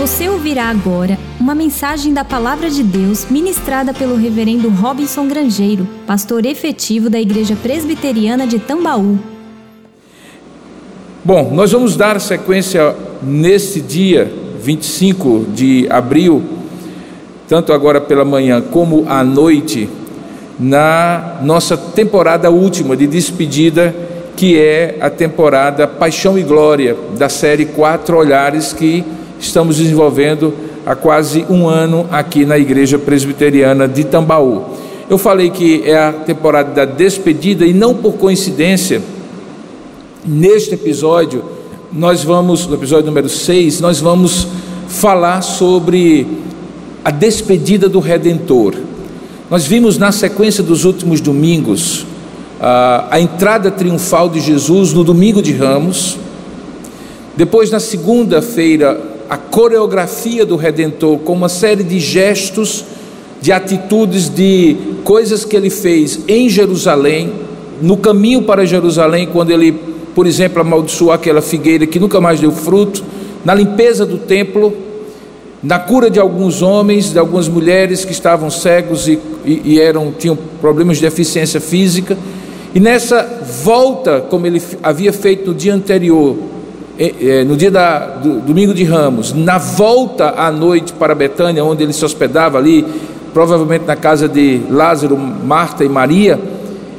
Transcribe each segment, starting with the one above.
Você ouvirá agora uma mensagem da Palavra de Deus ministrada pelo Reverendo Robinson Grangeiro, pastor efetivo da Igreja Presbiteriana de Tambaú. Bom, nós vamos dar sequência nesse dia 25 de abril, tanto agora pela manhã como à noite, na nossa temporada última de despedida, que é a temporada Paixão e Glória, da série Quatro Olhares que estamos desenvolvendo há quase um ano aqui na Igreja Presbiteriana de Tambaú. Eu falei que é a temporada da despedida e não por coincidência, neste episódio, nós vamos, no episódio número 6, nós vamos falar sobre a despedida do Redentor. Nós vimos na sequência dos últimos domingos a, a entrada triunfal de Jesus no domingo de Ramos. Depois, na segunda-feira, a coreografia do Redentor com uma série de gestos, de atitudes, de coisas que ele fez em Jerusalém, no caminho para Jerusalém, quando ele, por exemplo, amaldiçoou aquela figueira que nunca mais deu fruto, na limpeza do templo, na cura de alguns homens, de algumas mulheres que estavam cegos e, e, e eram, tinham problemas de deficiência física, e nessa volta, como ele havia feito no dia anterior, no dia da, do domingo de Ramos, na volta à noite para Betânia, onde ele se hospedava ali, provavelmente na casa de Lázaro, Marta e Maria,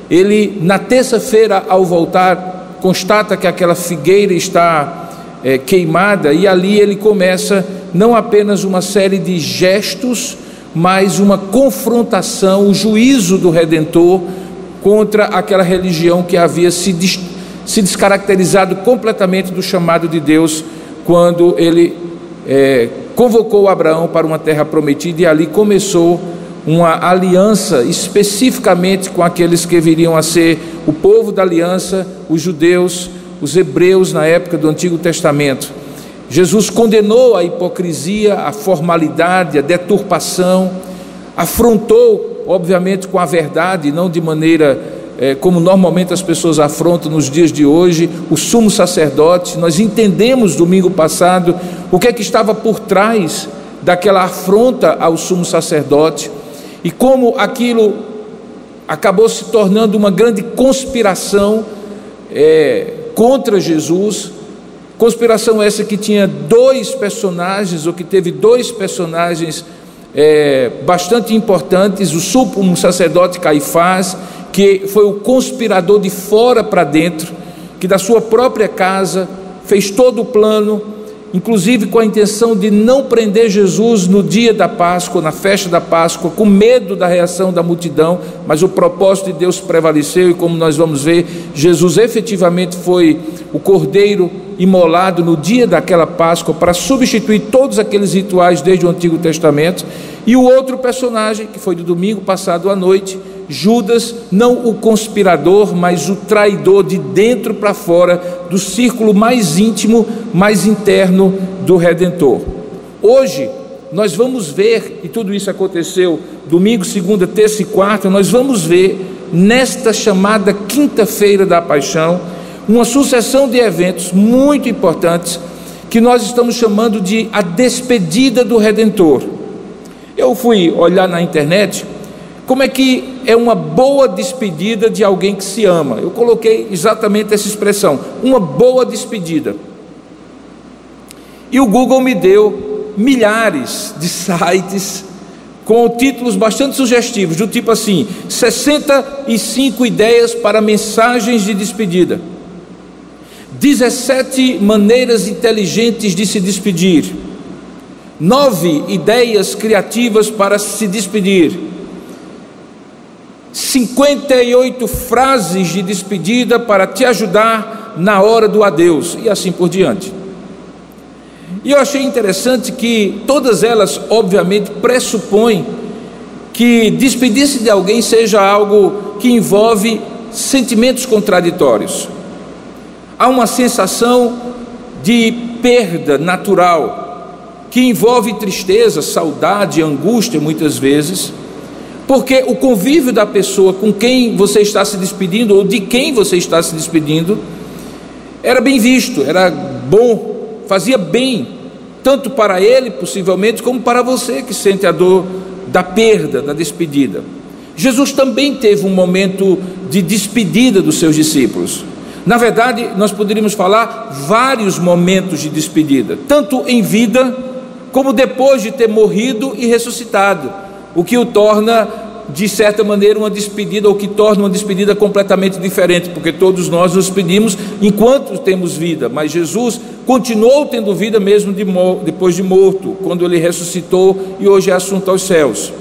ele na terça-feira ao voltar constata que aquela figueira está é, queimada e ali ele começa não apenas uma série de gestos, mas uma confrontação, o juízo do Redentor contra aquela religião que havia se destruído se descaracterizado completamente do chamado de Deus quando ele é, convocou Abraão para uma terra prometida e ali começou uma aliança especificamente com aqueles que viriam a ser o povo da aliança, os judeus, os hebreus na época do Antigo Testamento. Jesus condenou a hipocrisia, a formalidade, a deturpação, afrontou, obviamente, com a verdade, não de maneira é, como normalmente as pessoas afrontam nos dias de hoje, o sumo sacerdote. Nós entendemos domingo passado o que é que estava por trás daquela afronta ao sumo sacerdote e como aquilo acabou se tornando uma grande conspiração é, contra Jesus. Conspiração essa que tinha dois personagens, ou que teve dois personagens é, bastante importantes: o sumo sacerdote Caifás que foi o conspirador de fora para dentro, que da sua própria casa fez todo o plano, inclusive com a intenção de não prender Jesus no dia da Páscoa, na festa da Páscoa, com medo da reação da multidão, mas o propósito de Deus prevaleceu e, como nós vamos ver, Jesus efetivamente foi o cordeiro imolado no dia daquela Páscoa para substituir todos aqueles rituais desde o Antigo Testamento. E o outro personagem, que foi do domingo passado à noite, Judas, não o conspirador, mas o traidor de dentro para fora, do círculo mais íntimo, mais interno do Redentor. Hoje, nós vamos ver, e tudo isso aconteceu domingo, segunda, terça e quarta, nós vamos ver nesta chamada quinta-feira da paixão, uma sucessão de eventos muito importantes que nós estamos chamando de a despedida do Redentor. Eu fui olhar na internet como é que é uma boa despedida de alguém que se ama? Eu coloquei exatamente essa expressão, uma boa despedida. E o Google me deu milhares de sites com títulos bastante sugestivos, do tipo assim: 65 ideias para mensagens de despedida. 17 maneiras inteligentes de se despedir. Nove ideias criativas para se despedir 58 frases de despedida para te ajudar na hora do adeus e assim por diante. E eu achei interessante que todas elas, obviamente, pressupõem que despedir-se de alguém seja algo que envolve sentimentos contraditórios. Há uma sensação de perda natural que envolve tristeza, saudade, angústia muitas vezes porque o convívio da pessoa com quem você está se despedindo ou de quem você está se despedindo era bem visto, era bom, fazia bem tanto para ele, possivelmente, como para você que sente a dor da perda, da despedida. Jesus também teve um momento de despedida dos seus discípulos. Na verdade, nós poderíamos falar vários momentos de despedida, tanto em vida como depois de ter morrido e ressuscitado, o que o torna de certa maneira, uma despedida, ou que torna uma despedida completamente diferente, porque todos nós nos pedimos enquanto temos vida, mas Jesus continuou tendo vida mesmo de, depois de morto, quando ele ressuscitou e hoje é assunto aos céus.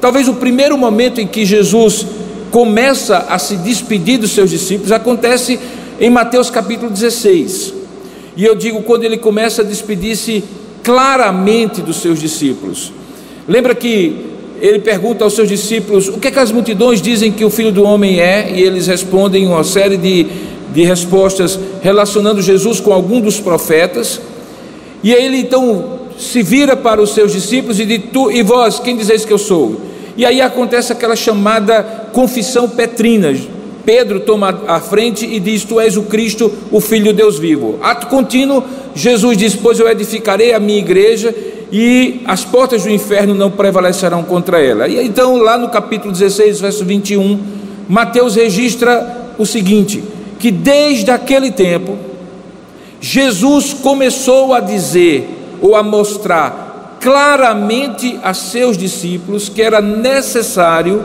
Talvez o primeiro momento em que Jesus começa a se despedir dos seus discípulos acontece em Mateus capítulo 16. E eu digo quando ele começa a despedir-se claramente dos seus discípulos. Lembra que ele pergunta aos seus discípulos: o que, é que as multidões dizem que o filho do homem é? E eles respondem uma série de, de respostas relacionando Jesus com algum dos profetas. E ele então se vira para os seus discípulos e diz: Tu e vós, quem dizeis que eu sou? E aí acontece aquela chamada confissão petrina. Pedro toma a frente e diz: Tu és o Cristo, o Filho de Deus vivo. Ato contínuo, Jesus diz: Pois eu edificarei a minha igreja e as portas do inferno não prevalecerão contra ela. E então, lá no capítulo 16, verso 21, Mateus registra o seguinte: que desde aquele tempo, Jesus começou a dizer ou a mostrar claramente a seus discípulos que era necessário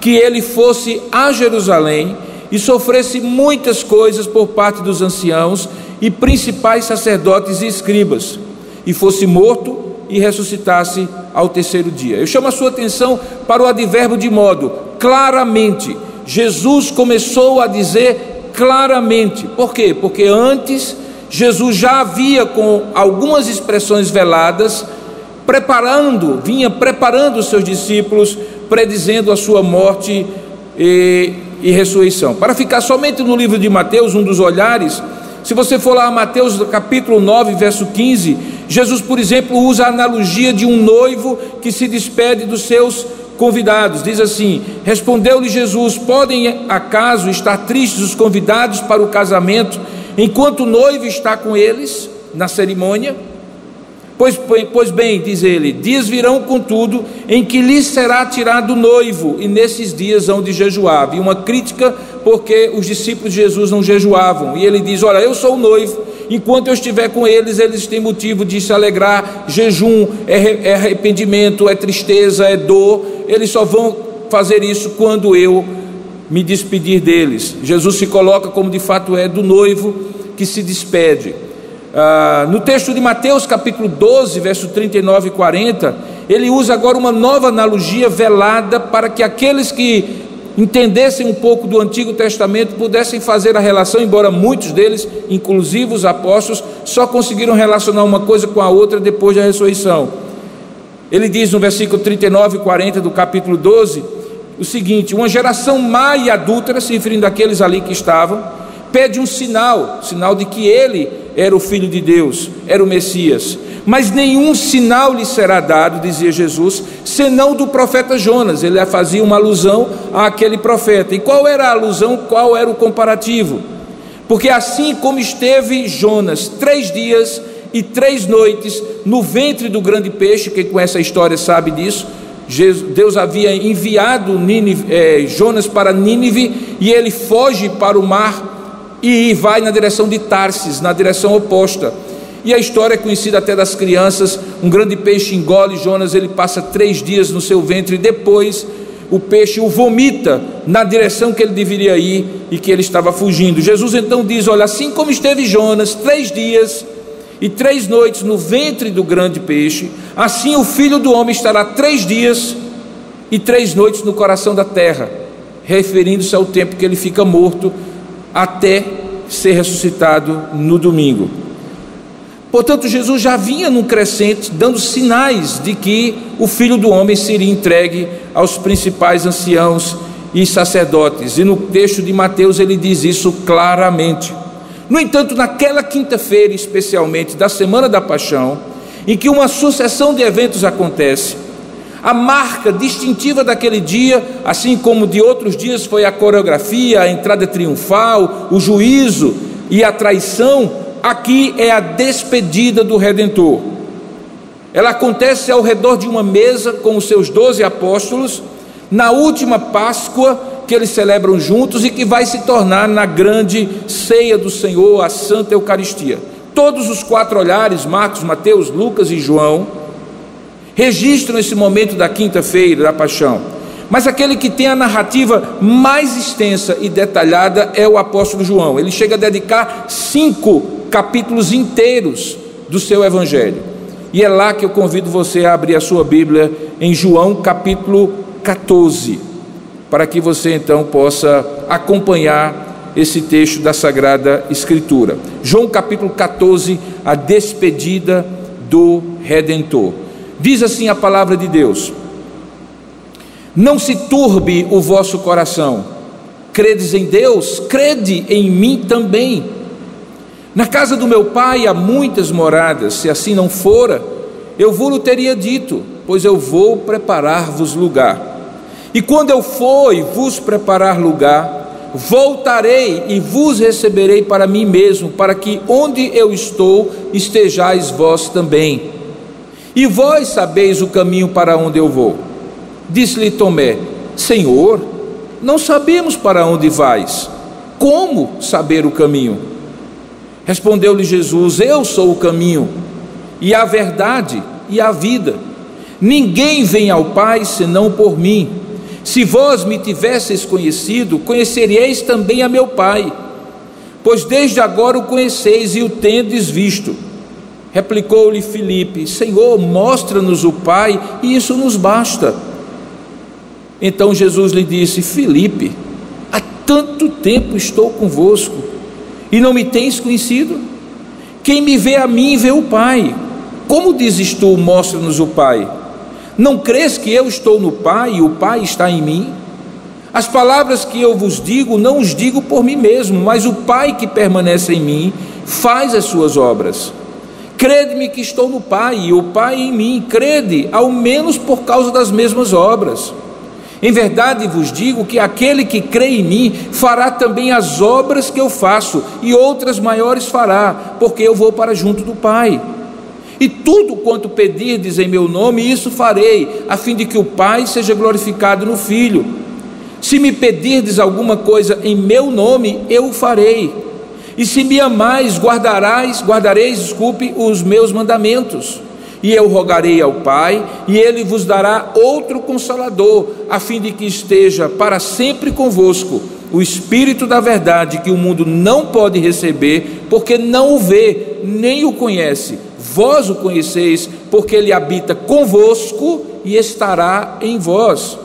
que ele fosse a Jerusalém e sofresse muitas coisas por parte dos anciãos e principais sacerdotes e escribas, e fosse morto e ressuscitasse ao terceiro dia. Eu chamo a sua atenção para o advérbio de modo claramente. Jesus começou a dizer claramente. Por quê? Porque antes Jesus já havia com algumas expressões veladas preparando, vinha preparando os seus discípulos, predizendo a sua morte e, e ressurreição. Para ficar somente no livro de Mateus, um dos olhares, se você for lá a Mateus capítulo 9, verso 15, Jesus, por exemplo, usa a analogia de um noivo que se despede dos seus convidados. Diz assim: Respondeu-lhe Jesus: Podem acaso estar tristes os convidados para o casamento, enquanto o noivo está com eles na cerimônia? Pois, pois bem, diz ele, dias virão, contudo, em que lhes será tirado o noivo, e nesses dias hão de jejuar. E uma crítica, porque os discípulos de Jesus não jejuavam. E ele diz: Olha, eu sou o noivo, enquanto eu estiver com eles, eles têm motivo de se alegrar. Jejum é, é arrependimento, é tristeza, é dor. Eles só vão fazer isso quando eu me despedir deles. Jesus se coloca como de fato é do noivo que se despede. Ah, no texto de Mateus, capítulo 12, verso 39 e 40, ele usa agora uma nova analogia velada para que aqueles que entendessem um pouco do Antigo Testamento pudessem fazer a relação, embora muitos deles, inclusive os apóstolos, só conseguiram relacionar uma coisa com a outra depois da ressurreição. Ele diz no versículo 39 e 40 do capítulo 12 o seguinte: Uma geração má e adúltera, se referindo àqueles ali que estavam, pede um sinal, sinal de que ele era o Filho de Deus, era o Messias. Mas nenhum sinal lhe será dado, dizia Jesus, senão do profeta Jonas. Ele fazia uma alusão àquele profeta. E qual era a alusão, qual era o comparativo? Porque assim como esteve Jonas três dias e três noites no ventre do grande peixe, quem conhece a história sabe disso, Deus havia enviado é, Jonas para Nínive e ele foge para o mar e vai na direção de Tarsis, na direção oposta. E a história é conhecida até das crianças: um grande peixe engole Jonas, ele passa três dias no seu ventre, e depois o peixe o vomita na direção que ele deveria ir e que ele estava fugindo. Jesus então diz: Olha, assim como esteve Jonas três dias e três noites no ventre do grande peixe, assim o filho do homem estará três dias e três noites no coração da terra, referindo-se ao tempo que ele fica morto até ser ressuscitado no domingo. Portanto, Jesus já vinha num crescente, dando sinais de que o filho do homem seria entregue aos principais anciãos e sacerdotes. E no texto de Mateus ele diz isso claramente. No entanto, naquela quinta-feira, especialmente da semana da paixão, em que uma sucessão de eventos acontece, a marca distintiva daquele dia, assim como de outros dias, foi a coreografia, a entrada triunfal, o juízo e a traição. Aqui é a despedida do Redentor. Ela acontece ao redor de uma mesa com os seus doze apóstolos, na última Páscoa que eles celebram juntos e que vai se tornar na grande ceia do Senhor, a Santa Eucaristia. Todos os quatro olhares, Marcos, Mateus, Lucas e João, registram esse momento da quinta-feira da paixão. Mas aquele que tem a narrativa mais extensa e detalhada é o apóstolo João. Ele chega a dedicar cinco capítulos inteiros do seu evangelho. E é lá que eu convido você a abrir a sua Bíblia em João capítulo 14, para que você então possa acompanhar esse texto da Sagrada Escritura. João capítulo 14, a despedida do Redentor. Diz assim a palavra de Deus: Não se turbe o vosso coração, credes em Deus, crede em mim também. Na casa do meu pai há muitas moradas, se assim não fora, eu vou-lhe teria dito, pois eu vou preparar-vos lugar. E quando eu for e vos preparar lugar, voltarei e vos receberei para mim mesmo, para que onde eu estou estejais vós também. E vós sabeis o caminho para onde eu vou. Disse-lhe Tomé: Senhor, não sabemos para onde vais. Como saber o caminho? Respondeu-lhe Jesus: Eu sou o caminho, e a verdade e a vida. Ninguém vem ao Pai senão por mim. Se vós me tivesseis conhecido, conheceríeis também a meu Pai, pois desde agora o conheceis e o tendes visto. Replicou-lhe Filipe: Senhor, mostra-nos o Pai, e isso nos basta. Então Jesus lhe disse: Filipe, há tanto tempo estou convosco e não me tens conhecido? Quem me vê a mim, vê o Pai. Como dizes tu, mostra-nos o Pai? Não crês que eu estou no Pai e o Pai está em mim? As palavras que eu vos digo, não os digo por mim mesmo, mas o Pai que permanece em mim faz as suas obras. Crede-me que estou no Pai e o Pai em mim, crede, ao menos por causa das mesmas obras. Em verdade vos digo que aquele que crê em mim fará também as obras que eu faço, e outras maiores fará, porque eu vou para junto do Pai. E tudo quanto pedirdes em meu nome, isso farei, a fim de que o Pai seja glorificado no Filho. Se me pedirdes alguma coisa em meu nome, eu o farei. E se me amais, guardarás, guardareis, desculpe, os meus mandamentos. E eu rogarei ao Pai, e ele vos dará outro consolador, a fim de que esteja para sempre convosco o Espírito da Verdade, que o mundo não pode receber, porque não o vê, nem o conhece. Vós o conheceis, porque ele habita convosco e estará em vós.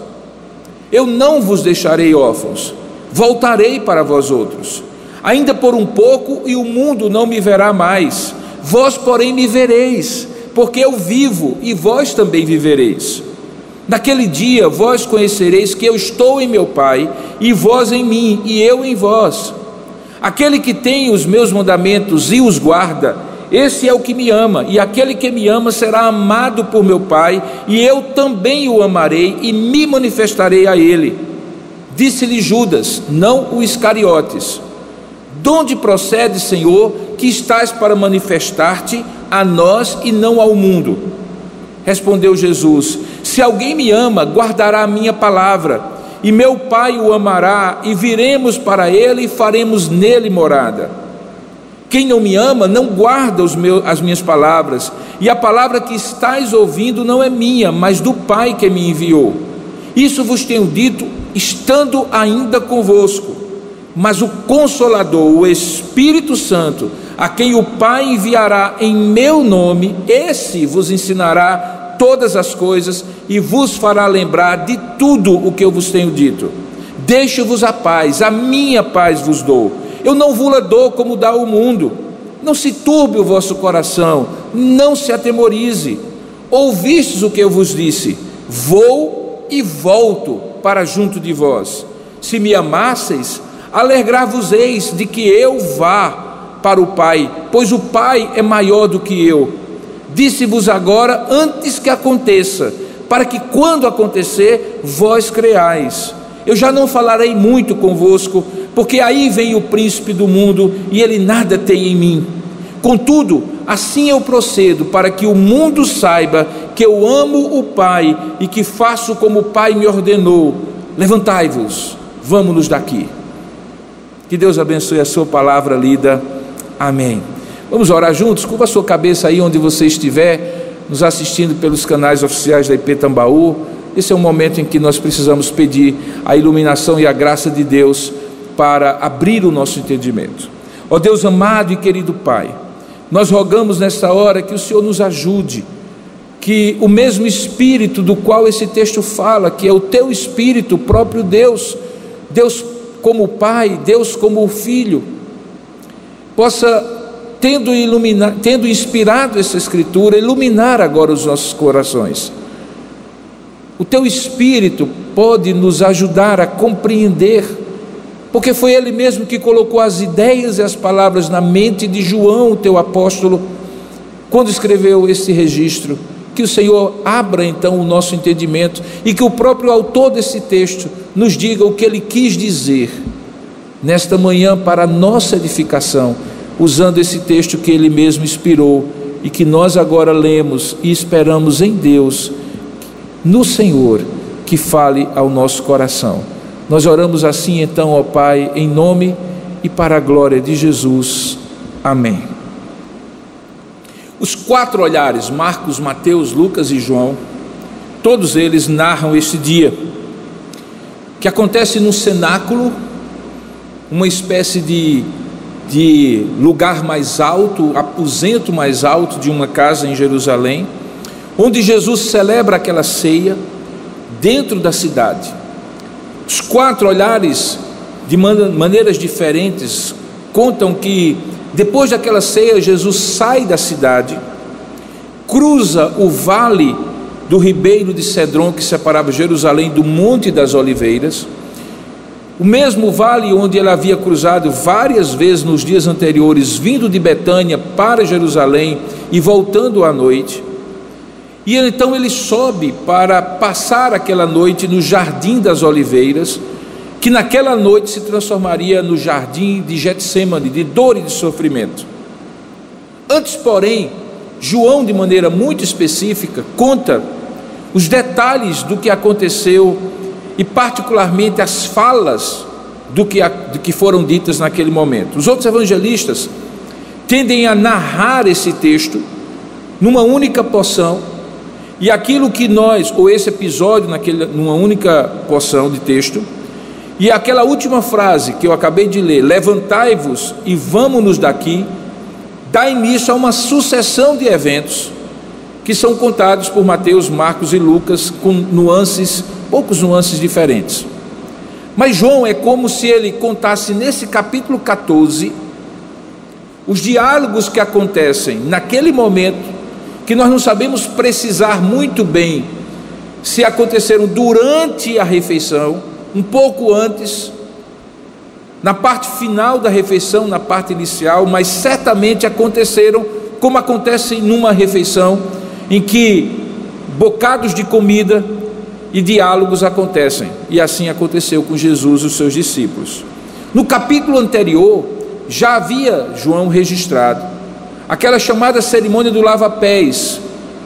Eu não vos deixarei órfãos, voltarei para vós outros. Ainda por um pouco, e o mundo não me verá mais, vós, porém, me vereis porque eu vivo e vós também vivereis. Naquele dia vós conhecereis que eu estou em meu Pai, e vós em mim, e eu em vós. Aquele que tem os meus mandamentos e os guarda, esse é o que me ama, e aquele que me ama será amado por meu Pai, e eu também o amarei e me manifestarei a ele. Disse-lhe Judas, não o Iscariotes: De onde procede, Senhor, que estás para manifestar-te a nós e não ao mundo. Respondeu Jesus: Se alguém me ama, guardará a minha palavra, e meu Pai o amará, e viremos para ele e faremos nele morada. Quem não me ama não guarda meus, as minhas palavras, e a palavra que estáis ouvindo não é minha, mas do Pai que me enviou. Isso vos tenho dito, estando ainda convosco. Mas o Consolador, o Espírito Santo, a quem o Pai enviará em meu nome, esse vos ensinará todas as coisas e vos fará lembrar de tudo o que eu vos tenho dito. Deixo-vos a paz, a minha paz vos dou. Eu não vos dou como dá o mundo. Não se turbe o vosso coração, não se atemorize. Ouvistes o que eu vos disse: Vou e volto para junto de vós. Se me amasseis, alegrar-vos-eis de que eu vá para o Pai, pois o Pai é maior do que eu. Disse-vos agora antes que aconteça, para que quando acontecer, vós creais. Eu já não falarei muito convosco, porque aí vem o príncipe do mundo e ele nada tem em mim. Contudo, assim eu procedo para que o mundo saiba que eu amo o Pai e que faço como o Pai me ordenou. Levantai-vos, vamos-nos daqui. Que Deus abençoe a sua palavra lida. Amém. Vamos orar juntos? Curva a sua cabeça aí onde você estiver, nos assistindo pelos canais oficiais da IP Tambaú. Esse é um momento em que nós precisamos pedir a iluminação e a graça de Deus para abrir o nosso entendimento. Ó Deus amado e querido Pai, nós rogamos nesta hora que o Senhor nos ajude, que o mesmo Espírito do qual esse texto fala, que é o teu Espírito, o próprio Deus, Deus como Pai, Deus como Filho, possa, tendo, iluminar, tendo inspirado essa Escritura, iluminar agora os nossos corações. O teu Espírito pode nos ajudar a compreender porque foi ele mesmo que colocou as ideias e as palavras na mente de João, o teu apóstolo, quando escreveu esse registro. Que o Senhor abra então o nosso entendimento e que o próprio autor desse texto nos diga o que ele quis dizer nesta manhã para a nossa edificação, usando esse texto que ele mesmo inspirou e que nós agora lemos e esperamos em Deus, no Senhor, que fale ao nosso coração. Nós oramos assim então, ó Pai, em nome e para a glória de Jesus. Amém. Os quatro olhares, Marcos, Mateus, Lucas e João, todos eles narram este dia, que acontece no cenáculo, uma espécie de, de lugar mais alto, aposento mais alto de uma casa em Jerusalém, onde Jesus celebra aquela ceia dentro da cidade. Os quatro olhares, de maneiras diferentes, contam que depois daquela ceia, Jesus sai da cidade, cruza o vale do ribeiro de Cedron que separava Jerusalém do Monte das Oliveiras, o mesmo vale onde ele havia cruzado várias vezes nos dias anteriores, vindo de Betânia para Jerusalém e voltando à noite. E então ele sobe para passar aquela noite no jardim das oliveiras, que naquela noite se transformaria no jardim de Getsemane, de dor e de sofrimento. Antes, porém, João, de maneira muito específica, conta os detalhes do que aconteceu e, particularmente, as falas do que, do que foram ditas naquele momento. Os outros evangelistas tendem a narrar esse texto numa única porção e aquilo que nós, ou esse episódio, naquele, numa única porção de texto, e aquela última frase que eu acabei de ler, levantai-vos e vamos-nos daqui, dá início a uma sucessão de eventos que são contados por Mateus, Marcos e Lucas com nuances, poucos nuances diferentes. Mas João é como se ele contasse nesse capítulo 14 os diálogos que acontecem naquele momento que nós não sabemos precisar muito bem se aconteceram durante a refeição, um pouco antes, na parte final da refeição, na parte inicial, mas certamente aconteceram como acontece numa refeição em que bocados de comida e diálogos acontecem. E assim aconteceu com Jesus e os seus discípulos. No capítulo anterior, já havia João registrado aquela chamada cerimônia do lava-pés,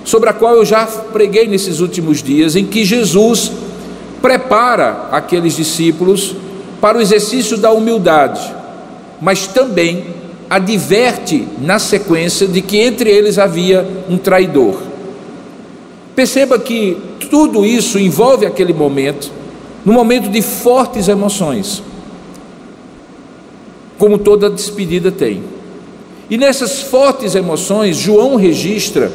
sobre a qual eu já preguei nesses últimos dias, em que Jesus prepara aqueles discípulos para o exercício da humildade, mas também adverte na sequência de que entre eles havia um traidor. Perceba que tudo isso envolve aquele momento, num momento de fortes emoções, como toda despedida tem. E nessas fortes emoções, João registra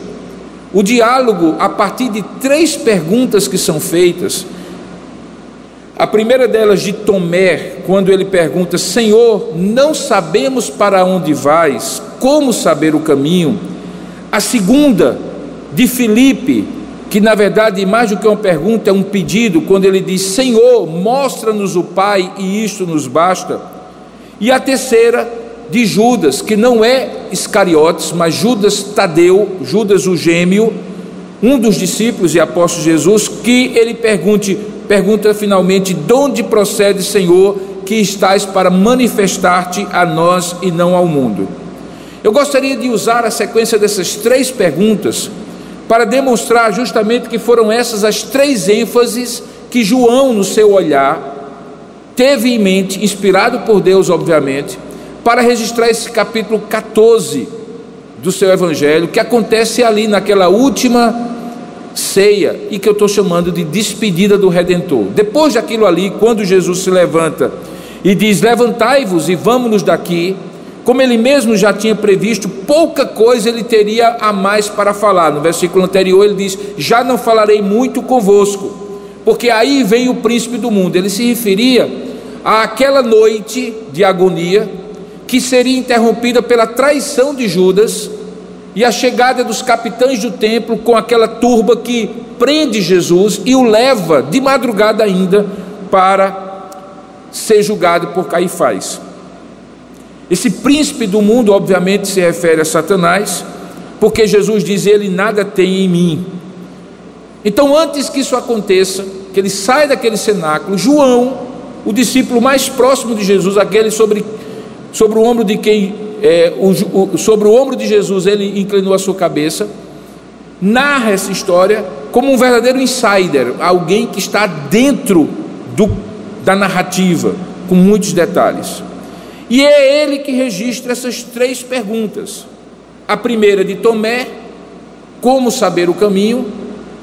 o diálogo a partir de três perguntas que são feitas. A primeira delas de Tomé, quando ele pergunta: Senhor, não sabemos para onde vais, como saber o caminho? A segunda, de Filipe, que na verdade, mais do que uma pergunta, é um pedido, quando ele diz: Senhor, mostra-nos o Pai e isto nos basta. E a terceira, de Judas, que não é Iscariotes, mas Judas Tadeu, Judas o gêmeo, um dos discípulos e apóstolos de Jesus, que ele pergunte, pergunta finalmente: "De onde procede, Senhor, que estás para manifestar-te a nós e não ao mundo?" Eu gostaria de usar a sequência dessas três perguntas para demonstrar justamente que foram essas as três ênfases que João, no seu olhar, teve em mente, inspirado por Deus, obviamente, para registrar esse capítulo 14 do seu evangelho, que acontece ali naquela última ceia e que eu estou chamando de despedida do Redentor. Depois daquilo ali, quando Jesus se levanta e diz: Levantai-vos e vamos-nos daqui, como ele mesmo já tinha previsto, pouca coisa ele teria a mais para falar. No versículo anterior ele diz: Já não falarei muito convosco, porque aí vem o príncipe do mundo. Ele se referia àquela noite de agonia que seria interrompida pela traição de Judas e a chegada dos capitães do templo com aquela turba que prende Jesus e o leva de madrugada ainda para ser julgado por Caifás. Esse príncipe do mundo, obviamente, se refere a Satanás, porque Jesus diz: Ele nada tem em mim. Então, antes que isso aconteça, que ele sai daquele cenáculo, João, o discípulo mais próximo de Jesus, aquele sobre, sobre o ombro de quem, é, o, o, sobre o ombro de Jesus, ele inclinou a sua cabeça, narra essa história como um verdadeiro insider, alguém que está dentro do, da narrativa, com muitos detalhes. E é ele que registra essas três perguntas. A primeira de Tomé, como saber o caminho.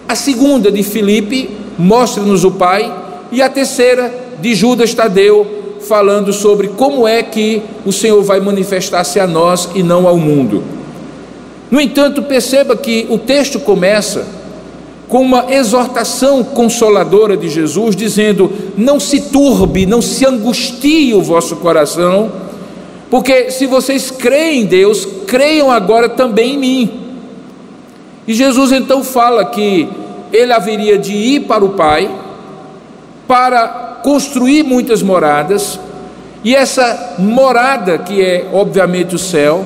A segunda de Filipe, mostre-nos o Pai. E a terceira de Judas Tadeu, falando sobre como é que o Senhor vai manifestar-se a nós e não ao mundo. No entanto, perceba que o texto começa com uma exortação consoladora de Jesus, dizendo: Não se turbe, não se angustie o vosso coração, porque se vocês creem em Deus, creiam agora também em mim. E Jesus então fala que ele haveria de ir para o Pai, para construir muitas moradas, e essa morada, que é obviamente o céu,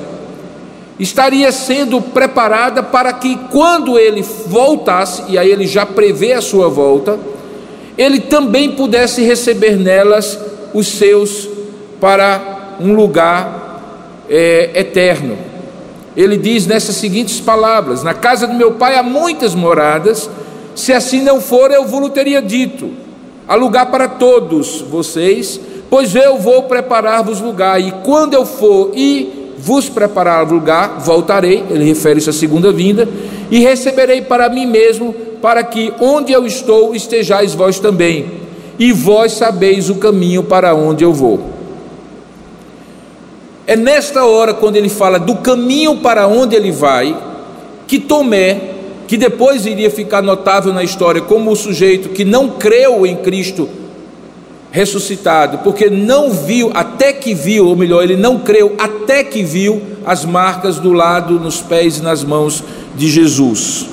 estaria sendo preparada para que quando ele voltasse, e aí ele já prevê a sua volta, ele também pudesse receber nelas os seus para um lugar é, eterno. Ele diz nessas seguintes palavras: Na casa do meu pai há muitas moradas, se assim não for, eu vou teria dito: há lugar para todos vocês, pois eu vou preparar-vos lugar, e quando eu for e vos preparar lugar, voltarei, ele refere-se à segunda vinda, e receberei para mim mesmo, para que onde eu estou estejais vós também, e vós sabeis o caminho para onde eu vou. É nesta hora, quando ele fala do caminho para onde ele vai, que Tomé, que depois iria ficar notável na história como o sujeito que não creu em Cristo ressuscitado, porque não viu, até que viu, ou melhor, ele não creu, até que viu as marcas do lado, nos pés e nas mãos de Jesus.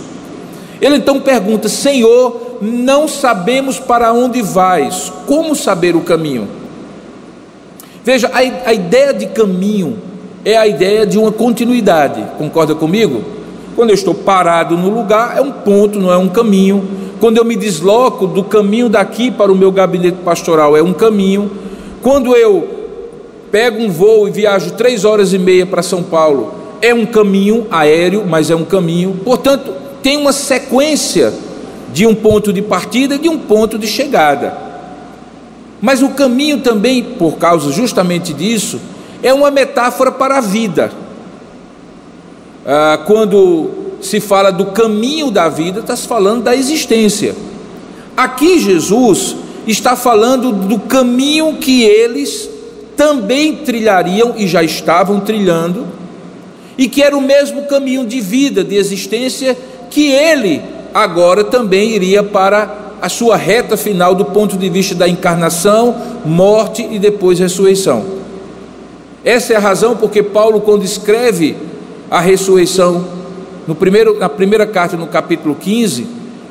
Ele então pergunta: Senhor, não sabemos para onde vais, como saber o caminho? Veja, a, a ideia de caminho é a ideia de uma continuidade, concorda comigo? Quando eu estou parado no lugar, é um ponto, não é um caminho quando eu me desloco do caminho daqui para o meu gabinete pastoral, é um caminho. Quando eu pego um voo e viajo três horas e meia para São Paulo, é um caminho aéreo, mas é um caminho. Portanto, tem uma sequência de um ponto de partida e de um ponto de chegada. Mas o caminho também, por causa justamente disso, é uma metáfora para a vida. Ah, quando se fala do caminho da vida, está se falando da existência. Aqui Jesus está falando do caminho que eles também trilhariam e já estavam trilhando, e que era o mesmo caminho de vida, de existência, que ele agora também iria para a sua reta final do ponto de vista da encarnação, morte e depois ressurreição. Essa é a razão porque Paulo, quando escreve a ressurreição no primeiro, na primeira carta, no capítulo 15,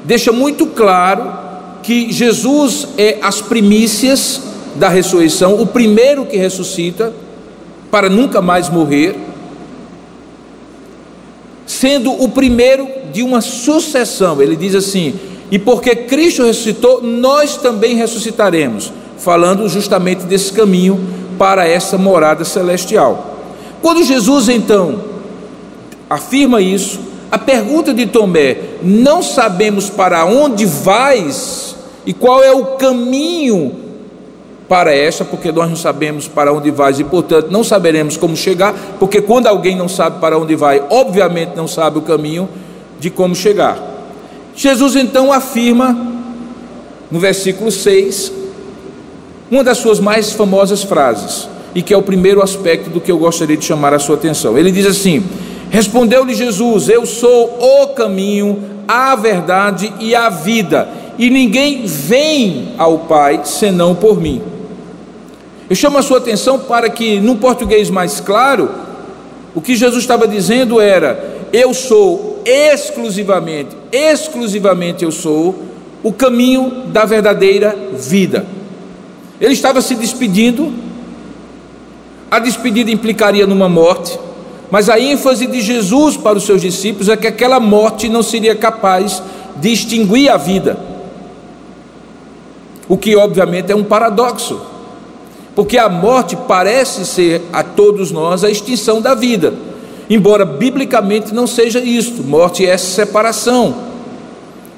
deixa muito claro que Jesus é as primícias da ressurreição, o primeiro que ressuscita para nunca mais morrer, sendo o primeiro de uma sucessão. Ele diz assim: "E porque Cristo ressuscitou, nós também ressuscitaremos", falando justamente desse caminho para essa morada celestial. Quando Jesus então afirma isso, a pergunta de Tomé: não sabemos para onde vais e qual é o caminho para esta, porque nós não sabemos para onde vais e, portanto, não saberemos como chegar, porque quando alguém não sabe para onde vai, obviamente não sabe o caminho de como chegar. Jesus então afirma, no versículo 6, uma das suas mais famosas frases, e que é o primeiro aspecto do que eu gostaria de chamar a sua atenção. Ele diz assim: Respondeu-lhe Jesus: Eu sou o caminho, a verdade e a vida, e ninguém vem ao Pai senão por mim. Eu chamo a sua atenção para que, num português mais claro, o que Jesus estava dizendo era: Eu sou exclusivamente, exclusivamente eu sou o caminho da verdadeira vida. Ele estava se despedindo, a despedida implicaria numa morte mas a ênfase de Jesus para os seus discípulos é que aquela morte não seria capaz de extinguir a vida. O que obviamente é um paradoxo, porque a morte parece ser a todos nós a extinção da vida, embora biblicamente não seja isto. Morte é separação.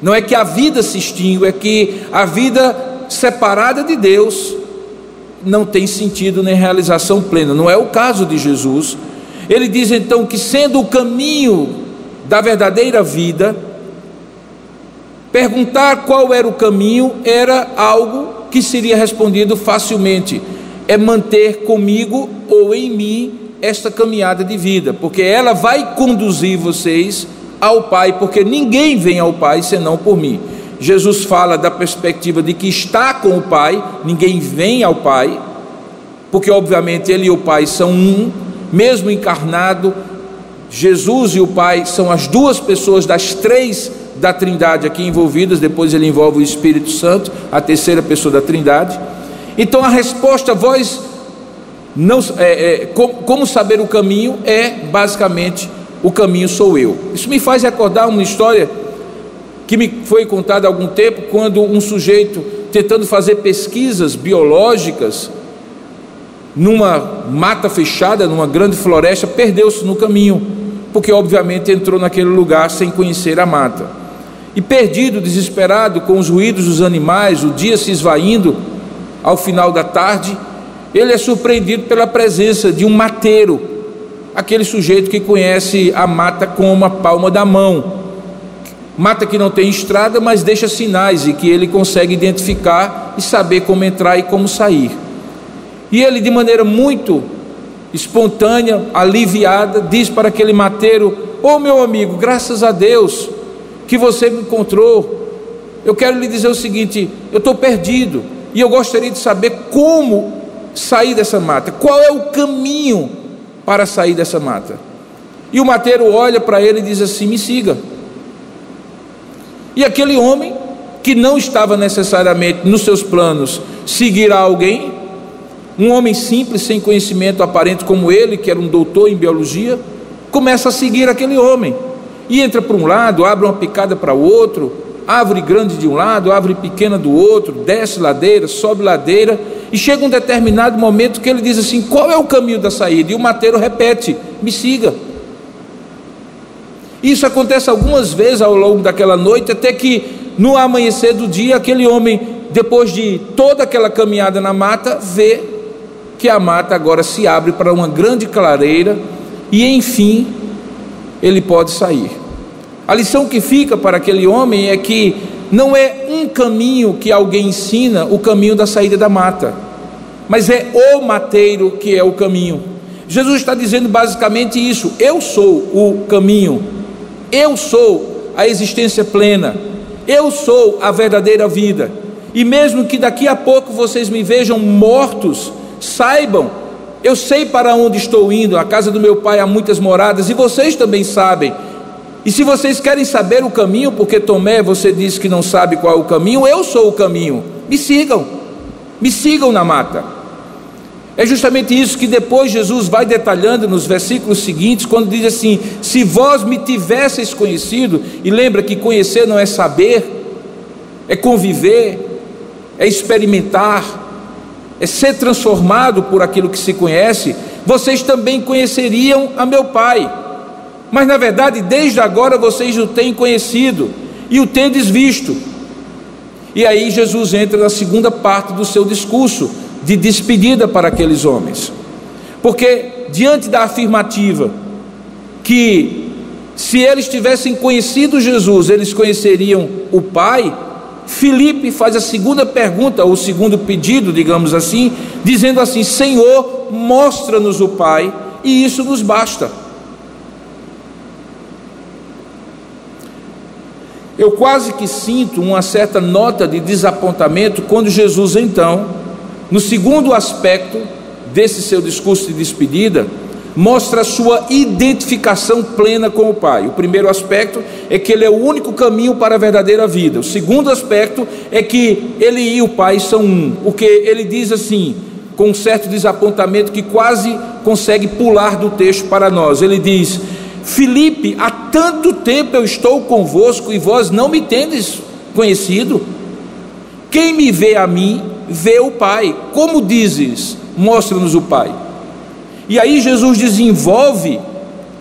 Não é que a vida se extingue, é que a vida separada de Deus não tem sentido nem realização plena. Não é o caso de Jesus ele diz então que, sendo o caminho da verdadeira vida, perguntar qual era o caminho era algo que seria respondido facilmente: é manter comigo ou em mim esta caminhada de vida, porque ela vai conduzir vocês ao Pai, porque ninguém vem ao Pai senão por mim. Jesus fala da perspectiva de que está com o Pai, ninguém vem ao Pai, porque obviamente ele e o Pai são um, mesmo encarnado, Jesus e o Pai são as duas pessoas das três da Trindade aqui envolvidas, depois ele envolve o Espírito Santo, a terceira pessoa da Trindade. Então a resposta, vós não, é, é, como, como saber o caminho, é basicamente o caminho sou eu. Isso me faz recordar uma história que me foi contada há algum tempo, quando um sujeito tentando fazer pesquisas biológicas numa mata fechada, numa grande floresta, perdeu-se no caminho, porque obviamente entrou naquele lugar sem conhecer a mata. E perdido, desesperado, com os ruídos dos animais, o dia se esvaindo, ao final da tarde, ele é surpreendido pela presença de um mateiro, aquele sujeito que conhece a mata como a palma da mão. Mata que não tem estrada, mas deixa sinais e que ele consegue identificar e saber como entrar e como sair. E ele, de maneira muito espontânea, aliviada, diz para aquele mateiro: Ô oh, meu amigo, graças a Deus que você me encontrou. Eu quero lhe dizer o seguinte: eu estou perdido e eu gostaria de saber como sair dessa mata, qual é o caminho para sair dessa mata. E o mateiro olha para ele e diz assim: me siga. E aquele homem, que não estava necessariamente nos seus planos seguir alguém, um homem simples, sem conhecimento aparente como ele, que era um doutor em biologia, começa a seguir aquele homem. E entra para um lado, abre uma picada para o outro, árvore grande de um lado, árvore pequena do outro, desce ladeira, sobe ladeira, e chega um determinado momento que ele diz assim: qual é o caminho da saída? E o mateiro repete: me siga. Isso acontece algumas vezes ao longo daquela noite, até que no amanhecer do dia, aquele homem, depois de toda aquela caminhada na mata, vê que a mata agora se abre para uma grande clareira e enfim ele pode sair. A lição que fica para aquele homem é que não é um caminho que alguém ensina o caminho da saída da mata, mas é o mateiro que é o caminho. Jesus está dizendo basicamente isso: eu sou o caminho, eu sou a existência plena, eu sou a verdadeira vida. E mesmo que daqui a pouco vocês me vejam mortos, saibam, eu sei para onde estou indo, a casa do meu pai há muitas moradas, e vocês também sabem. E se vocês querem saber o caminho, porque Tomé, você disse que não sabe qual é o caminho, eu sou o caminho. Me sigam, me sigam na mata. É justamente isso que depois Jesus vai detalhando nos versículos seguintes, quando diz assim: Se vós me tivesseis conhecido, e lembra que conhecer não é saber, é conviver, é experimentar, é ser transformado por aquilo que se conhece. vocês também conheceriam a meu Pai. Mas na verdade, desde agora vocês o têm conhecido e o tendes visto. E aí Jesus entra na segunda parte do seu discurso de despedida para aqueles homens. Porque diante da afirmativa que se eles tivessem conhecido Jesus, eles conheceriam o Pai, Filipe faz a segunda pergunta, ou o segundo pedido, digamos assim, dizendo assim: Senhor, mostra-nos o Pai, e isso nos basta. Eu quase que sinto uma certa nota de desapontamento quando Jesus, então, no segundo aspecto desse seu discurso de despedida, mostra a sua identificação plena com o Pai. O primeiro aspecto é que ele é o único caminho para a verdadeira vida. O segundo aspecto é que ele e o Pai são um. O que ele diz assim, com um certo desapontamento que quase consegue pular do texto para nós. Ele diz: Filipe, há tanto tempo eu estou convosco e vós não me tendes conhecido. Quem me vê a mim, vê o Pai. Como dizes, mostra-nos o Pai. E aí Jesus desenvolve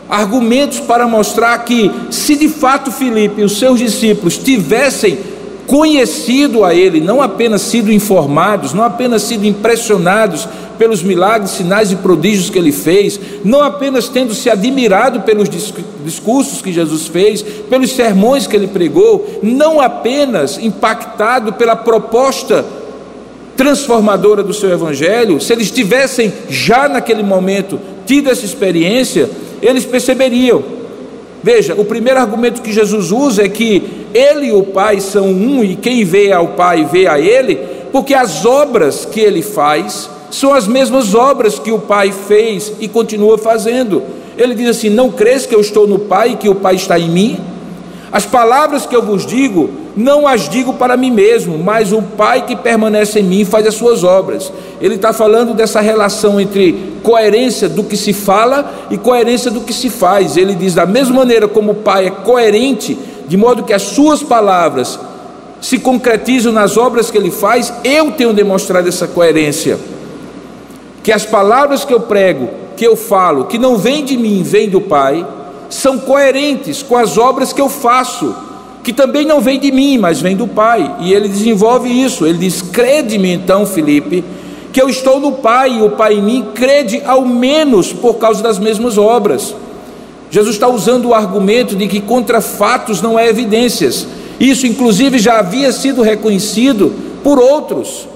argumentos para mostrar que, se de fato Filipe e os seus discípulos tivessem conhecido a Ele, não apenas sido informados, não apenas sido impressionados pelos milagres, sinais e prodígios que Ele fez, não apenas tendo se admirado pelos discursos que Jesus fez, pelos sermões que Ele pregou, não apenas impactado pela proposta transformadora do seu evangelho, se eles tivessem já naquele momento tido essa experiência, eles perceberiam. Veja, o primeiro argumento que Jesus usa é que ele e o Pai são um e quem vê ao Pai vê a ele, porque as obras que ele faz são as mesmas obras que o Pai fez e continua fazendo. Ele diz assim: Não crês que eu estou no Pai e que o Pai está em mim? As palavras que eu vos digo, não as digo para mim mesmo, mas o Pai que permanece em mim faz as suas obras. Ele está falando dessa relação entre coerência do que se fala e coerência do que se faz. Ele diz: da mesma maneira como o Pai é coerente, de modo que as suas palavras se concretizam nas obras que ele faz, eu tenho demonstrado essa coerência. Que as palavras que eu prego, que eu falo, que não vêm de mim, vêm do Pai são coerentes com as obras que eu faço, que também não vem de mim, mas vem do Pai. E ele desenvolve isso. Ele diz: Crede-me então, Felipe, que eu estou no Pai e o Pai em mim, crede ao menos por causa das mesmas obras. Jesus está usando o argumento de que contra fatos não há evidências. Isso, inclusive, já havia sido reconhecido por outros.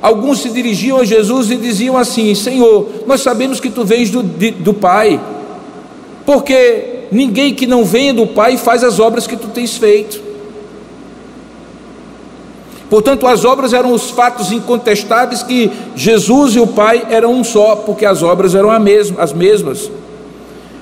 Alguns se dirigiam a Jesus e diziam assim: Senhor, nós sabemos que tu vens do, de, do Pai porque ninguém que não venha do Pai faz as obras que tu tens feito. Portanto, as obras eram os fatos incontestáveis que Jesus e o Pai eram um só, porque as obras eram as mesmas.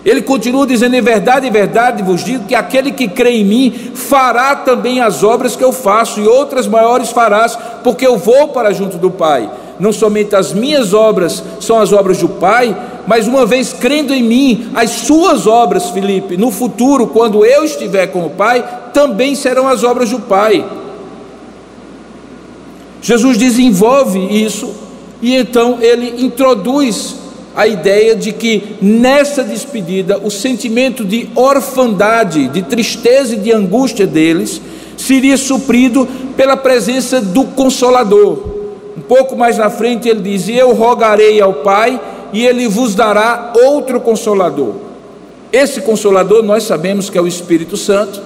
Ele continua dizendo: em verdade, em verdade vos digo que aquele que crê em mim fará também as obras que eu faço, e outras maiores farás, porque eu vou para junto do Pai. Não somente as minhas obras são as obras do Pai, mas uma vez crendo em mim, as suas obras, Felipe, no futuro, quando eu estiver com o Pai, também serão as obras do Pai. Jesus desenvolve isso e então ele introduz a ideia de que nessa despedida o sentimento de orfandade, de tristeza e de angústia deles seria suprido pela presença do Consolador. Pouco mais na frente ele diz: Eu rogarei ao Pai e ele vos dará outro consolador. Esse consolador nós sabemos que é o Espírito Santo,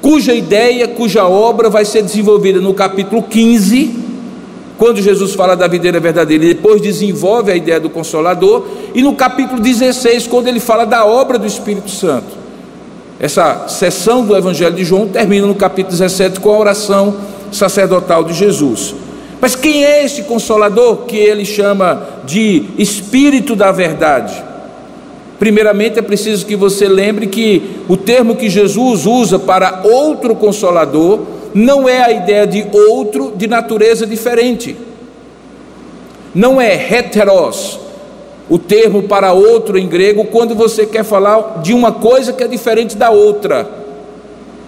cuja ideia, cuja obra vai ser desenvolvida no capítulo 15, quando Jesus fala da videira verdadeira, e depois desenvolve a ideia do consolador, e no capítulo 16, quando ele fala da obra do Espírito Santo. Essa sessão do Evangelho de João termina no capítulo 17 com a oração sacerdotal de Jesus. Mas quem é esse consolador que ele chama de Espírito da Verdade? Primeiramente é preciso que você lembre que o termo que Jesus usa para outro consolador não é a ideia de outro de natureza diferente. Não é heteros, o termo para outro em grego, quando você quer falar de uma coisa que é diferente da outra.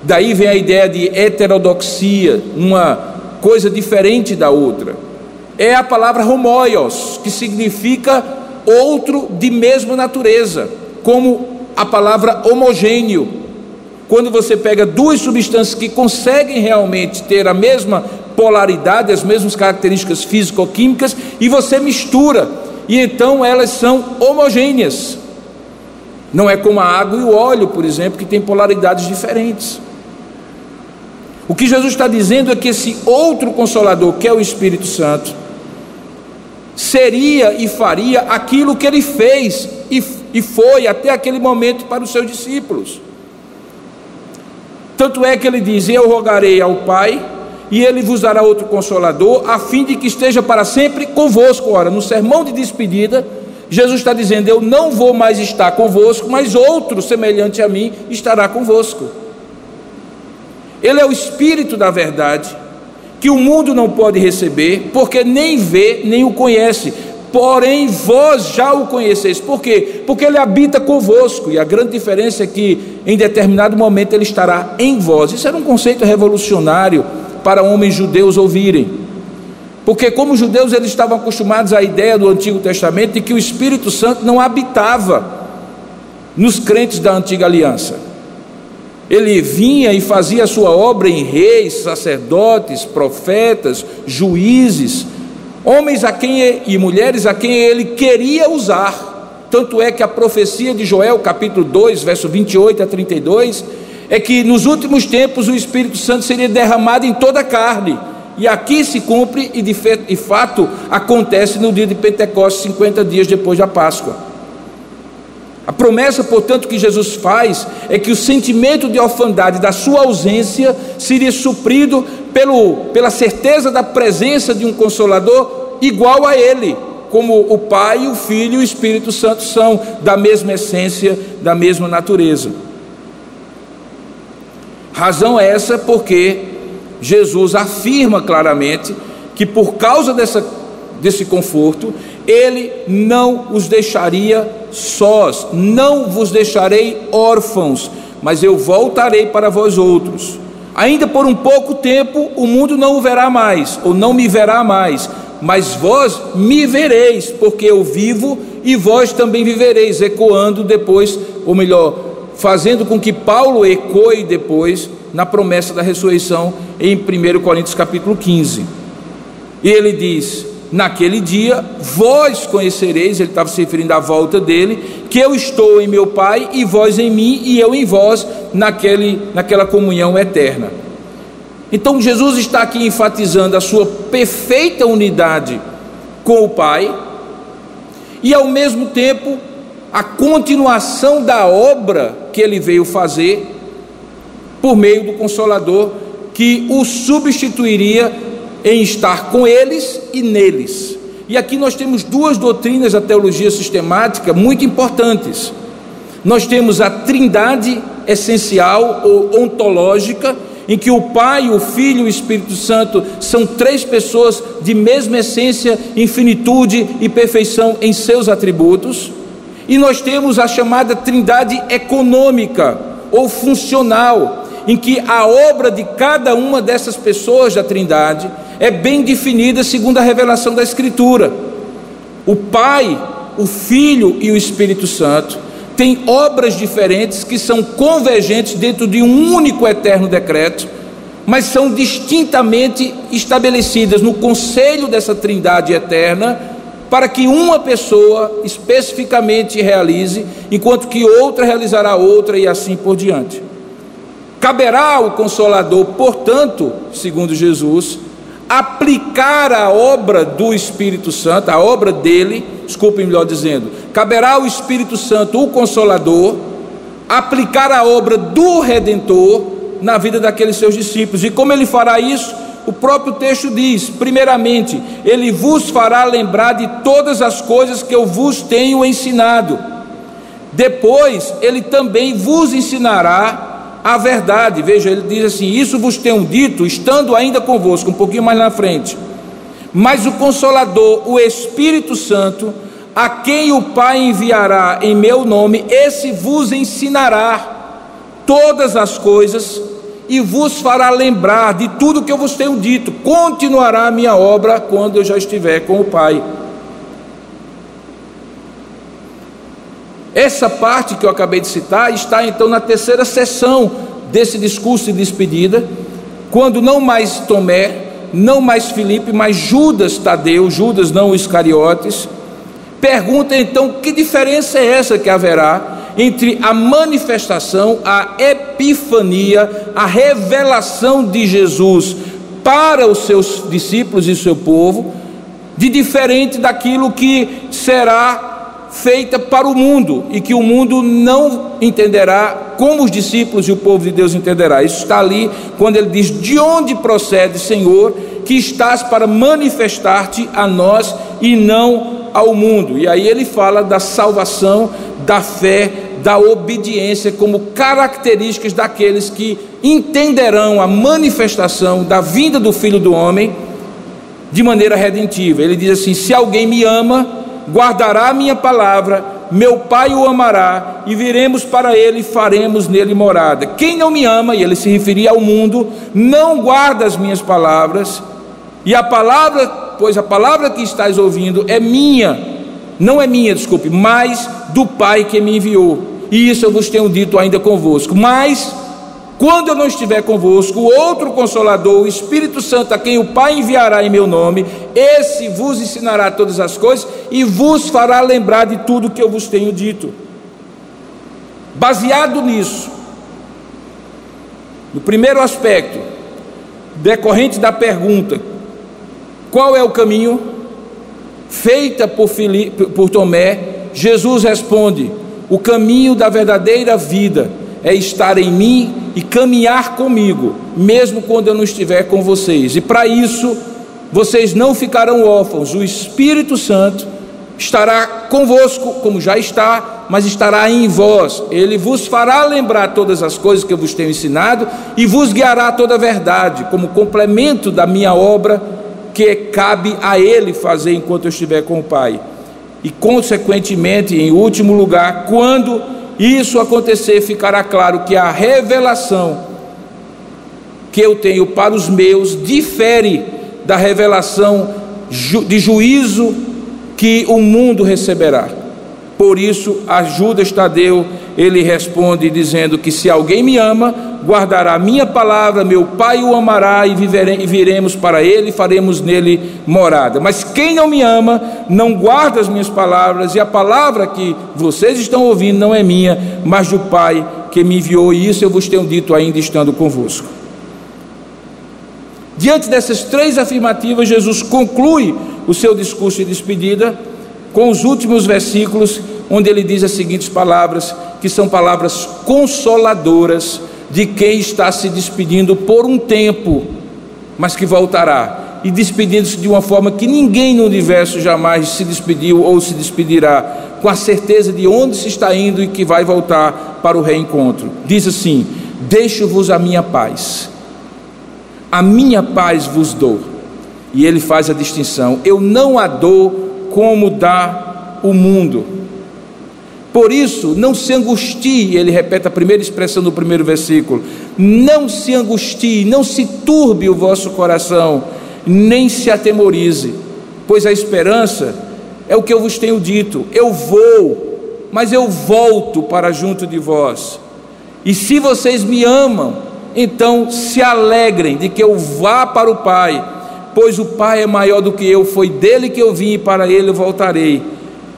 Daí vem a ideia de heterodoxia, uma coisa diferente da outra. É a palavra homoios, que significa outro de mesma natureza, como a palavra homogêneo. Quando você pega duas substâncias que conseguem realmente ter a mesma polaridade, as mesmas características físico-químicas, e você mistura, e então elas são homogêneas. Não é como a água e o óleo, por exemplo, que tem polaridades diferentes. O que Jesus está dizendo é que esse outro consolador, que é o Espírito Santo, seria e faria aquilo que ele fez e, e foi até aquele momento para os seus discípulos. Tanto é que ele diz: Eu rogarei ao Pai, e ele vos dará outro consolador, a fim de que esteja para sempre convosco. Ora, no sermão de despedida, Jesus está dizendo: Eu não vou mais estar convosco, mas outro semelhante a mim estará convosco. Ele é o Espírito da verdade, que o mundo não pode receber, porque nem vê, nem o conhece. Porém, vós já o conheceis. Por quê? Porque ele habita convosco. E a grande diferença é que, em determinado momento, ele estará em vós. Isso era um conceito revolucionário para homens judeus ouvirem. Porque, como judeus, eles estavam acostumados à ideia do Antigo Testamento de que o Espírito Santo não habitava nos crentes da antiga aliança. Ele vinha e fazia a sua obra em reis, sacerdotes, profetas, juízes, homens a quem e mulheres a quem ele queria usar. Tanto é que a profecia de Joel, capítulo 2, verso 28 a 32, é que nos últimos tempos o Espírito Santo seria derramado em toda a carne. E aqui se cumpre e de fato acontece no dia de Pentecostes, 50 dias depois da Páscoa. A promessa, portanto, que Jesus faz é que o sentimento de orfandade da sua ausência seria suprido pelo, pela certeza da presença de um consolador igual a ele, como o Pai, o Filho e o Espírito Santo são da mesma essência, da mesma natureza. Razão é essa porque Jesus afirma claramente que por causa dessa, desse conforto, ele não os deixaria sós, não vos deixarei órfãos, mas eu voltarei para vós outros. Ainda por um pouco tempo o mundo não o verá mais, ou não me verá mais, mas vós me vereis, porque eu vivo e vós também vivereis, ecoando depois, ou melhor, fazendo com que Paulo ecoe depois na promessa da ressurreição em 1 Coríntios capítulo 15. E ele diz: naquele dia vós conhecereis, ele estava se referindo à volta dele, que eu estou em meu Pai e vós em mim e eu em vós, naquele, naquela comunhão eterna. Então Jesus está aqui enfatizando a sua perfeita unidade com o Pai e ao mesmo tempo a continuação da obra que ele veio fazer por meio do Consolador que o substituiria em estar com eles e neles. E aqui nós temos duas doutrinas da teologia sistemática muito importantes. Nós temos a trindade essencial ou ontológica, em que o Pai, o Filho e o Espírito Santo são três pessoas de mesma essência, infinitude e perfeição em seus atributos. E nós temos a chamada trindade econômica ou funcional, em que a obra de cada uma dessas pessoas da trindade é bem definida segundo a revelação da Escritura. O Pai, o Filho e o Espírito Santo têm obras diferentes que são convergentes dentro de um único eterno decreto, mas são distintamente estabelecidas no conselho dessa trindade eterna, para que uma pessoa especificamente realize, enquanto que outra realizará outra e assim por diante. Caberá ao Consolador, portanto, segundo Jesus, aplicar a obra do Espírito Santo, a obra dele, desculpe melhor dizendo, caberá ao Espírito Santo, o Consolador, aplicar a obra do Redentor na vida daqueles seus discípulos. E como ele fará isso? O próprio texto diz: primeiramente, ele vos fará lembrar de todas as coisas que eu vos tenho ensinado. Depois, ele também vos ensinará a verdade. Veja, ele diz assim: Isso vos tenho dito, estando ainda convosco, um pouquinho mais na frente. Mas o Consolador, o Espírito Santo, a quem o Pai enviará em meu nome, esse vos ensinará todas as coisas e vos fará lembrar de tudo que eu vos tenho dito. Continuará a minha obra quando eu já estiver com o Pai. Essa parte que eu acabei de citar está então na terceira sessão desse discurso de despedida, quando não mais Tomé, não mais Filipe, mas Judas Tadeu, Judas não Iscariotes, pergunta então que diferença é essa que haverá entre a manifestação, a epifania, a revelação de Jesus para os seus discípulos e seu povo, de diferente daquilo que será feita para o mundo e que o mundo não entenderá como os discípulos e o povo de Deus entenderá. Isso está ali quando ele diz: De onde procede, Senhor, que estás para manifestar-te a nós e não ao mundo? E aí ele fala da salvação, da fé, da obediência como características daqueles que entenderão a manifestação da vinda do Filho do Homem de maneira redentiva. Ele diz assim: Se alguém me ama, guardará a minha palavra, meu Pai o amará, e viremos para ele e faremos nele morada. Quem não me ama, e ele se referia ao mundo, não guarda as minhas palavras, e a palavra, pois a palavra que estás ouvindo é minha, não é minha, desculpe, mas do Pai que me enviou. E isso eu vos tenho dito ainda convosco. Mas quando eu não estiver convosco, outro consolador, o Espírito Santo, a quem o Pai enviará em meu nome, esse vos ensinará todas as coisas e vos fará lembrar de tudo que eu vos tenho dito. Baseado nisso, no primeiro aspecto, decorrente da pergunta: qual é o caminho? Feita por, Filipe, por Tomé, Jesus responde: o caminho da verdadeira vida é estar em mim e caminhar comigo, mesmo quando eu não estiver com vocês. E para isso, vocês não ficarão órfãos. O Espírito Santo estará convosco, como já está, mas estará em vós. Ele vos fará lembrar todas as coisas que eu vos tenho ensinado e vos guiará toda a verdade, como complemento da minha obra que cabe a ele fazer enquanto eu estiver com o Pai. E consequentemente, em último lugar, quando isso acontecer, ficará claro que a revelação que eu tenho para os meus difere da revelação de juízo que o mundo receberá. Por isso, a Judas Tadeu, ele responde dizendo que se alguém me ama, guardará a minha palavra, meu Pai o amará e, e viremos para ele e faremos nele morada. Mas quem não me ama, não guarda as minhas palavras, e a palavra que vocês estão ouvindo não é minha, mas do Pai que me enviou, e isso eu vos tenho dito ainda estando convosco. Diante dessas três afirmativas, Jesus conclui o seu discurso de despedida com os últimos versículos, onde ele diz as seguintes palavras, que são palavras consoladoras de quem está se despedindo por um tempo, mas que voltará, e despedindo-se de uma forma que ninguém no universo jamais se despediu ou se despedirá, com a certeza de onde se está indo e que vai voltar para o reencontro. Diz assim: Deixo-vos a minha paz, a minha paz vos dou. E ele faz a distinção: eu não a dou como dá o mundo. Por isso, não se angustie, ele repete a primeira expressão do primeiro versículo: não se angustie, não se turbe o vosso coração, nem se atemorize, pois a esperança é o que eu vos tenho dito: eu vou, mas eu volto para junto de vós. E se vocês me amam, então se alegrem de que eu vá para o Pai pois o Pai é maior do que eu, foi dele que eu vim e para ele eu voltarei.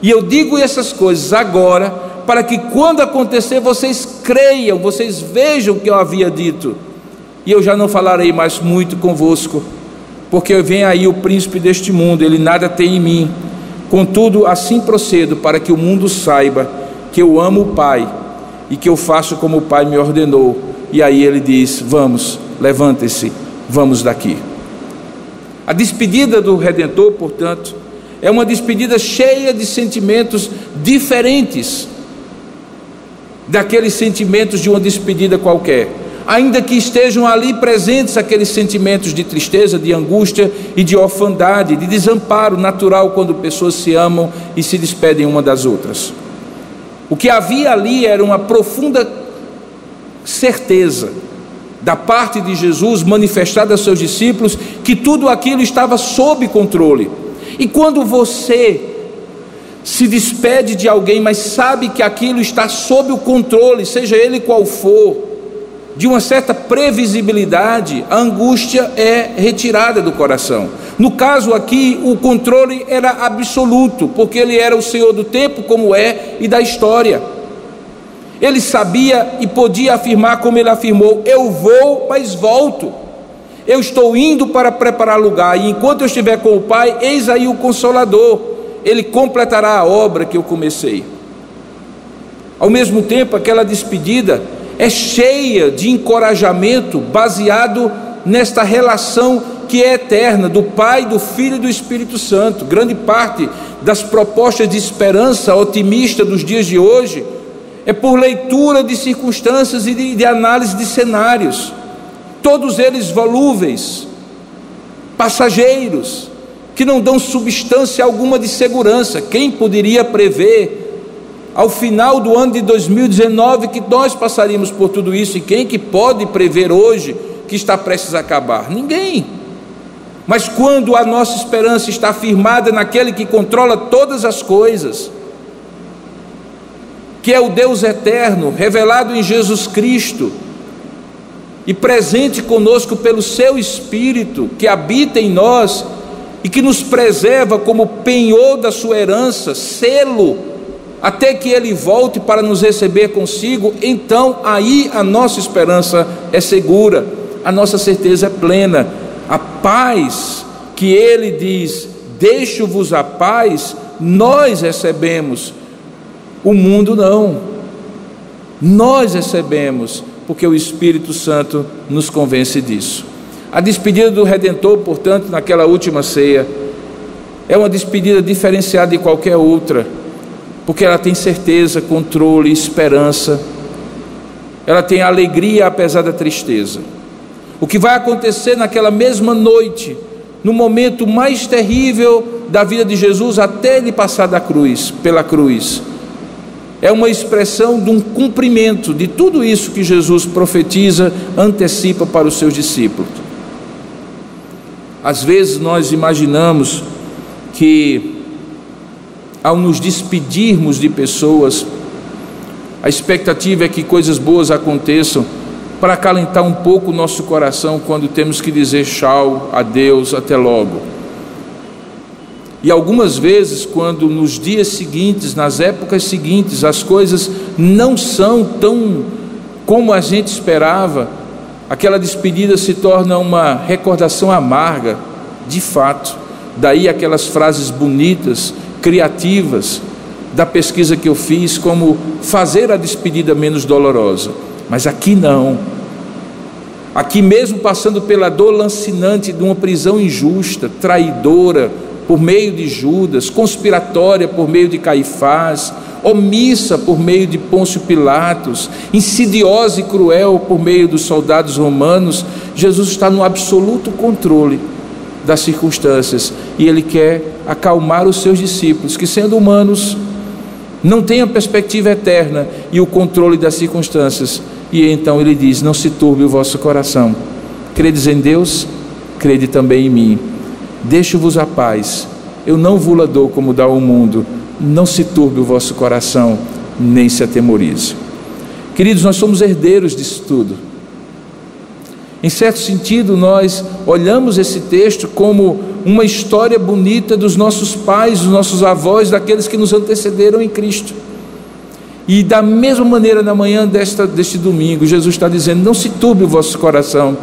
E eu digo essas coisas agora, para que quando acontecer vocês creiam, vocês vejam o que eu havia dito. E eu já não falarei mais muito convosco, porque vem aí o príncipe deste mundo, ele nada tem em mim. Contudo, assim procedo para que o mundo saiba que eu amo o Pai e que eu faço como o Pai me ordenou. E aí ele diz: Vamos, levante-se, vamos daqui. A despedida do Redentor, portanto, é uma despedida cheia de sentimentos diferentes daqueles sentimentos de uma despedida qualquer. Ainda que estejam ali presentes aqueles sentimentos de tristeza, de angústia e de orfandade, de desamparo natural quando pessoas se amam e se despedem uma das outras. O que havia ali era uma profunda certeza da parte de Jesus manifestada aos seus discípulos que tudo aquilo estava sob controle. E quando você se despede de alguém, mas sabe que aquilo está sob o controle, seja ele qual for, de uma certa previsibilidade, a angústia é retirada do coração. No caso aqui, o controle era absoluto, porque ele era o Senhor do tempo, como é, e da história. Ele sabia e podia afirmar, como ele afirmou: Eu vou, mas volto. Eu estou indo para preparar lugar, e enquanto eu estiver com o Pai, eis aí o Consolador ele completará a obra que eu comecei. Ao mesmo tempo, aquela despedida é cheia de encorajamento baseado nesta relação que é eterna do Pai, do Filho e do Espírito Santo. Grande parte das propostas de esperança otimista dos dias de hoje é por leitura de circunstâncias e de, de análise de cenários, todos eles volúveis, passageiros, que não dão substância alguma de segurança. Quem poderia prever ao final do ano de 2019 que nós passaríamos por tudo isso? E quem que pode prever hoje que está prestes a acabar? Ninguém. Mas quando a nossa esperança está firmada naquele que controla todas as coisas, que é o Deus eterno, revelado em Jesus Cristo, e presente conosco pelo seu Espírito que habita em nós, e que nos preserva como penhor da sua herança, selo, até que ele volte para nos receber consigo, então aí a nossa esperança é segura, a nossa certeza é plena. A paz que ele diz: Deixo-vos a paz, nós recebemos, o mundo não. Nós recebemos, porque o Espírito Santo nos convence disso. A despedida do Redentor, portanto, naquela última ceia, é uma despedida diferenciada de qualquer outra, porque ela tem certeza, controle, esperança, ela tem alegria apesar da tristeza. O que vai acontecer naquela mesma noite, no momento mais terrível da vida de Jesus, até ele passar da cruz, pela cruz, é uma expressão de um cumprimento de tudo isso que Jesus profetiza, antecipa para os seus discípulos. Às vezes nós imaginamos que, ao nos despedirmos de pessoas, a expectativa é que coisas boas aconteçam para acalentar um pouco o nosso coração quando temos que dizer tchau, adeus, até logo. E algumas vezes, quando nos dias seguintes, nas épocas seguintes, as coisas não são tão como a gente esperava, aquela despedida se torna uma recordação amarga, de fato. Daí aquelas frases bonitas, criativas, da pesquisa que eu fiz, como fazer a despedida menos dolorosa. Mas aqui não. Aqui mesmo passando pela dor lancinante de uma prisão injusta, traidora, por meio de Judas, conspiratória por meio de Caifás, omissa por meio de Pôncio Pilatos, insidiosa e cruel por meio dos soldados romanos, Jesus está no absoluto controle das circunstâncias e ele quer acalmar os seus discípulos, que sendo humanos, não têm a perspectiva eterna e o controle das circunstâncias. E então ele diz: Não se turbe o vosso coração. Credes em Deus, crede também em mim. Deixo-vos a paz. Eu não vos dou como dá o mundo não se turbe o vosso coração, nem se atemorize. Queridos, nós somos herdeiros disso tudo. Em certo sentido, nós olhamos esse texto como uma história bonita dos nossos pais, dos nossos avós, daqueles que nos antecederam em Cristo. E da mesma maneira, na manhã desta, deste domingo, Jesus está dizendo: Não se turbe o vosso coração.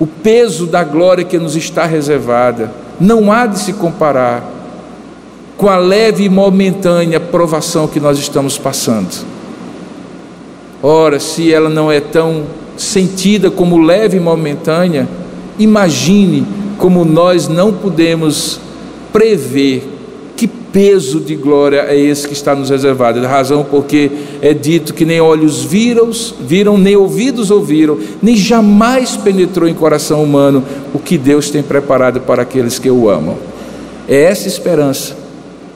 O peso da glória que nos está reservada não há de se comparar com a leve e momentânea provação que nós estamos passando. Ora, se ela não é tão sentida como leve e momentânea, imagine como nós não podemos prever peso de glória é esse que está nos reservado. A razão porque é dito que nem olhos viram, viram, nem ouvidos ouviram, nem jamais penetrou em coração humano o que Deus tem preparado para aqueles que o amam. É essa esperança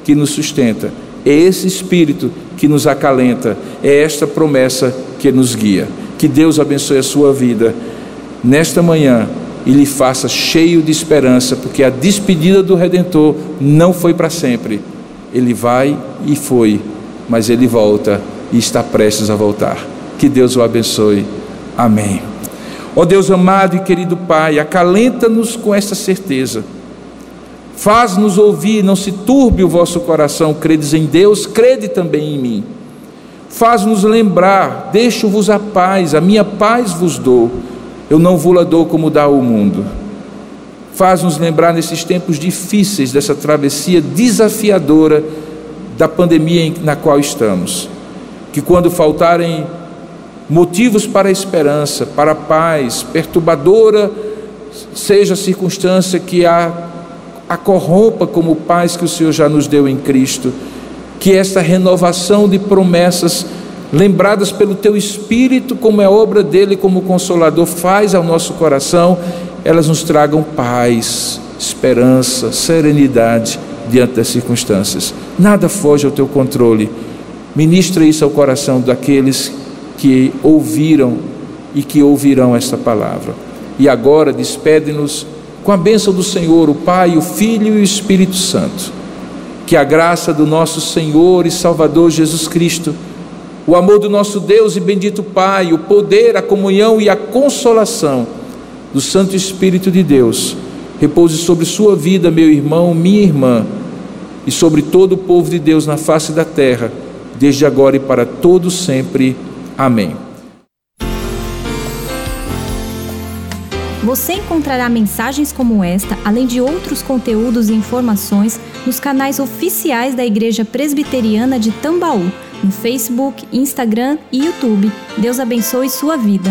que nos sustenta, é esse espírito que nos acalenta, é esta promessa que nos guia. Que Deus abençoe a sua vida nesta manhã e lhe faça cheio de esperança, porque a despedida do Redentor não foi para sempre. Ele vai e foi, mas ele volta e está prestes a voltar. Que Deus o abençoe. Amém. Ó Deus amado e querido Pai, acalenta-nos com esta certeza. Faz-nos ouvir, não se turbe o vosso coração, credes em Deus, crede também em mim. Faz-nos lembrar, deixo-vos a paz, a minha paz vos dou, eu não vou-la dou como dá o mundo. Faz-nos lembrar nesses tempos difíceis, dessa travessia desafiadora da pandemia na qual estamos, que quando faltarem motivos para a esperança, para a paz, perturbadora seja a circunstância que a, a corrompa como paz que o Senhor já nos deu em Cristo, que esta renovação de promessas lembradas pelo teu Espírito, como é obra dele, como consolador, faz ao nosso coração, elas nos tragam paz, esperança, serenidade diante das circunstâncias. Nada foge ao teu controle. Ministra isso ao coração daqueles que ouviram e que ouvirão esta palavra. E agora despede-nos com a bênção do Senhor, o Pai, o Filho e o Espírito Santo. Que a graça do nosso Senhor e Salvador Jesus Cristo, o amor do nosso Deus e bendito Pai, o poder, a comunhão e a consolação do Santo Espírito de Deus repouse sobre sua vida, meu irmão, minha irmã, e sobre todo o povo de Deus na face da terra, desde agora e para todo sempre. Amém. Você encontrará mensagens como esta, além de outros conteúdos e informações, nos canais oficiais da Igreja Presbiteriana de Tambaú, no Facebook, Instagram e YouTube. Deus abençoe sua vida.